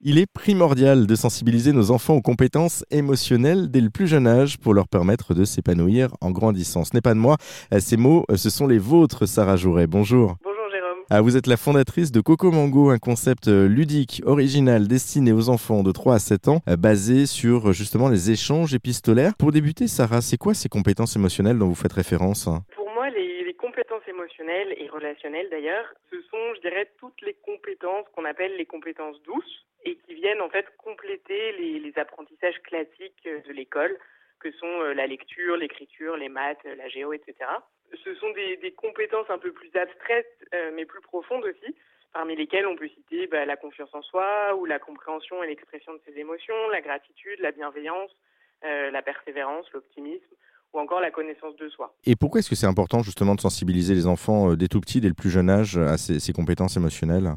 Il est primordial de sensibiliser nos enfants aux compétences émotionnelles dès le plus jeune âge pour leur permettre de s'épanouir en grandissant. Ce n'est pas de moi, euh, ces mots, euh, ce sont les vôtres, Sarah Jouret. Bonjour. Bonjour Jérôme. Ah, vous êtes la fondatrice de Coco Mango, un concept euh, ludique, original, destiné aux enfants de 3 à 7 ans, basé sur justement les échanges épistolaires. Pour débuter, Sarah, c'est quoi ces compétences émotionnelles dont vous faites référence Pour moi, les, les compétences émotionnelles et relationnelles d'ailleurs, ce sont, je dirais, toutes les compétences qu'on appelle les compétences douces et qui viennent en fait compléter les, apprentissages classiques euh, de l'école, que sont euh, la lecture, l'écriture, les maths, la géo, etc. Ce sont des, compétences un peu plus abstraites, euh, mais plus profondes aussi, parmi lesquelles on peut citer bah, la confiance en soi ou la compréhension et l'expression de ses émotions, la gratitude, la bienveillance, la persévérance, l'optimisme ou encore la connaissance de soi. Et pourquoi est-ce que c'est important justement de sensibiliser les enfants dès tout petits, dès le plus jeune âge, à ces, ces compétences émotionnelles?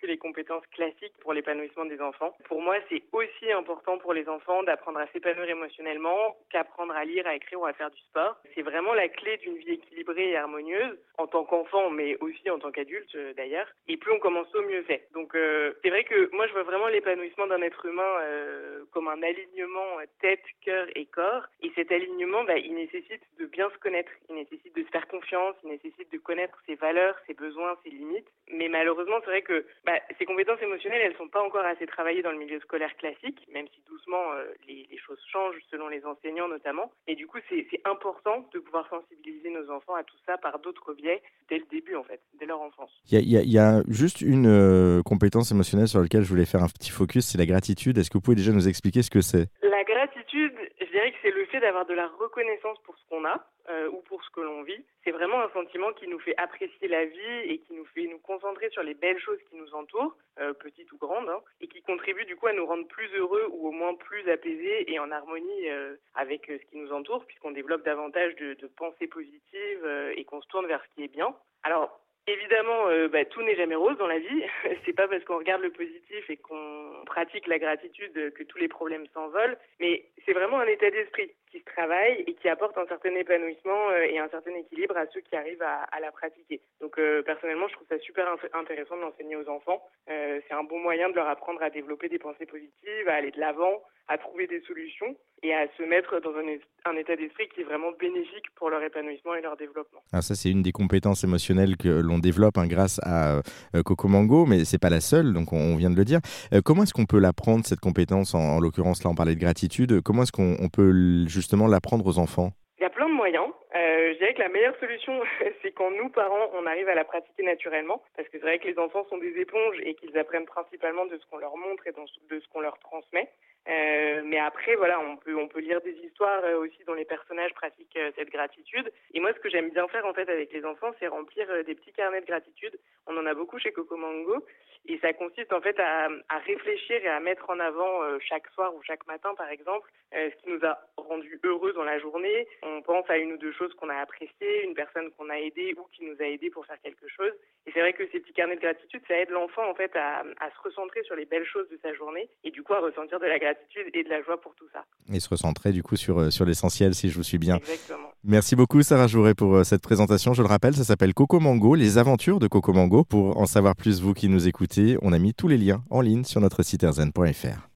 Que les compétences classiques pour l'épanouissement des enfants. Pour moi, c'est aussi important pour les enfants d'apprendre à s'épanouir émotionnellement qu'apprendre à lire, à écrire ou à faire du sport. C'est vraiment la clé d'une vie équilibrée et harmonieuse en tant qu'enfant, mais aussi en tant qu'adulte euh, d'ailleurs. Et plus on commence au mieux c'est. Donc euh, c'est vrai que moi je vois vraiment l'épanouissement d'un être humain euh, comme un alignement tête, cœur et corps. Et cet alignement, bah, il nécessite de bien se connaître, il nécessite de se faire confiance, il nécessite de connaître ses valeurs, ses besoins, ses limites. Mais malheureusement, c'est vrai que bah, ces compétences émotionnelles, elles sont pas encore assez travaillées dans le milieu scolaire classique, même si doucement euh, les, choses changent selon les enseignants notamment. Et du coup, c'est important de pouvoir sensibiliser nos enfants à tout ça par d'autres biais dès le début, en fait, dès leur enfance. Il y a, juste une euh, compétence émotionnelle sur laquelle je voulais faire un petit focus, c'est la gratitude. Est-ce que vous pouvez déjà nous expliquer ce que c'est La gratitude, je dirais que c'est le fait d'avoir de la reconnaissance pour ce qu'on a euh, ou pour ce que l'on vit. C'est vraiment un sentiment qui nous fait apprécier la vie et qui nous fait nous concentrer sur les belles choses qui nous entourent, euh, petites ou grandes, hein, et qui contribue du coup à nous rendre plus heureux ou au moins plus apaisés et en harmonie euh, avec ce qui nous entoure, puisqu'on développe davantage de, pensées positives et qu'on se tourne vers ce qui est bien. Alors, Évidemment, bah, tout n'est jamais rose dans la vie. c'est pas parce qu'on regarde le positif et qu'on pratique la gratitude que tous les problèmes s'envolent. Mais c'est vraiment un état d'esprit qui se travaille et qui apporte un certain épanouissement euh, et un certain équilibre à ceux qui arrivent à, la pratiquer. Donc euh, personnellement, je trouve ça super intéressant d'enseigner aux enfants. Euh, c'est un bon moyen de leur apprendre à développer des pensées positives, à aller de l'avant, à trouver des solutions et à se mettre dans un, état d'esprit qui est vraiment bénéfique pour leur épanouissement et leur développement. Alors ça, c'est une des compétences émotionnelles que l'on développe hein, grâce à euh, Coco Mango, mais c'est pas la seule, donc on, vient de le dire. Comment est-ce qu'on peut l'apprendre, cette compétence En, en l'occurrence, là, on parlait de gratitude. Comment est-ce qu'on peut l'apprendre aux enfants? Il y a plein de moyens. Euh, je dirais que la meilleure solution, c'est quand nous, parents, on arrive à la pratiquer naturellement, parce que c'est vrai que les enfants sont des éponges et qu'ils apprennent principalement de ce qu'on leur montre et de ce qu'on leur transmet. Euh, mais après, voilà, on peut on peut lire des histoires euh, aussi dont les personnages pratiquent euh, cette gratitude. Et moi, ce que j'aime bien faire en fait avec les enfants, c'est remplir des petits carnets de gratitude. On en a beaucoup chez Coco Mango, et ça consiste en fait à, réfléchir et à mettre en avant chaque soir ou chaque matin, par exemple, ce qui nous a rendu heureux dans la journée. On pense à une ou deux choses qu'on a appréciées, une personne qu'on a aidée ou qui nous a aidé pour faire quelque chose. Et c'est vrai que ces petits carnets de gratitude, ça aide l'enfant en fait à se recentrer sur les belles choses de sa journée et du coup à ressentir de la gratitude et de la joie pour tout ça. Et se recentrer du coup sur, euh, sur l'essentiel, si je vous suis bien. Exactement. Merci beaucoup Sarah Jouret pour euh, cette présentation. Je le rappelle, ça s'appelle Coco Mango, les aventures de Coco Mango. Pour en savoir plus, vous qui nous écoutez, on a mis tous les liens en ligne sur notre site erzen.fr.